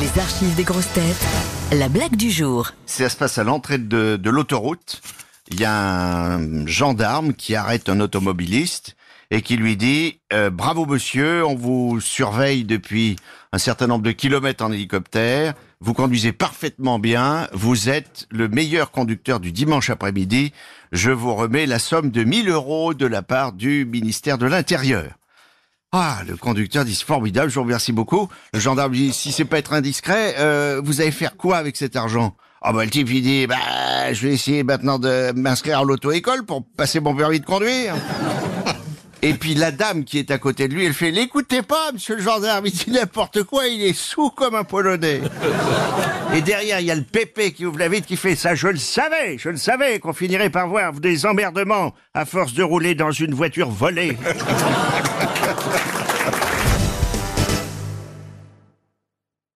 Les archives des grosses têtes. La blague du jour. Ça se passe à l'entrée de, de l'autoroute. Il y a un gendarme qui arrête un automobiliste et qui lui dit euh, Bravo monsieur, on vous surveille depuis un certain nombre de kilomètres en hélicoptère. Vous conduisez parfaitement bien. Vous êtes le meilleur conducteur du dimanche après-midi. Je vous remets la somme de 1000 euros de la part du ministère de l'Intérieur. Ah, le conducteur dit formidable, je vous remercie beaucoup. Le gendarme dit si c'est pas être indiscret, euh, vous allez faire quoi avec cet argent? Ah bah le type il dit bah je vais essayer maintenant de m'inscrire à l'auto-école pour passer mon permis de conduire. Et puis la dame qui est à côté de lui, elle fait l'écoutez pas, monsieur le gendarme, il dit n'importe quoi, il est sous comme un polonais. Et derrière, il y a le pépé qui ouvre la vitre qui fait ça. Je le savais, je le savais qu'on finirait par voir des emmerdements à force de rouler dans une voiture volée. Thank you.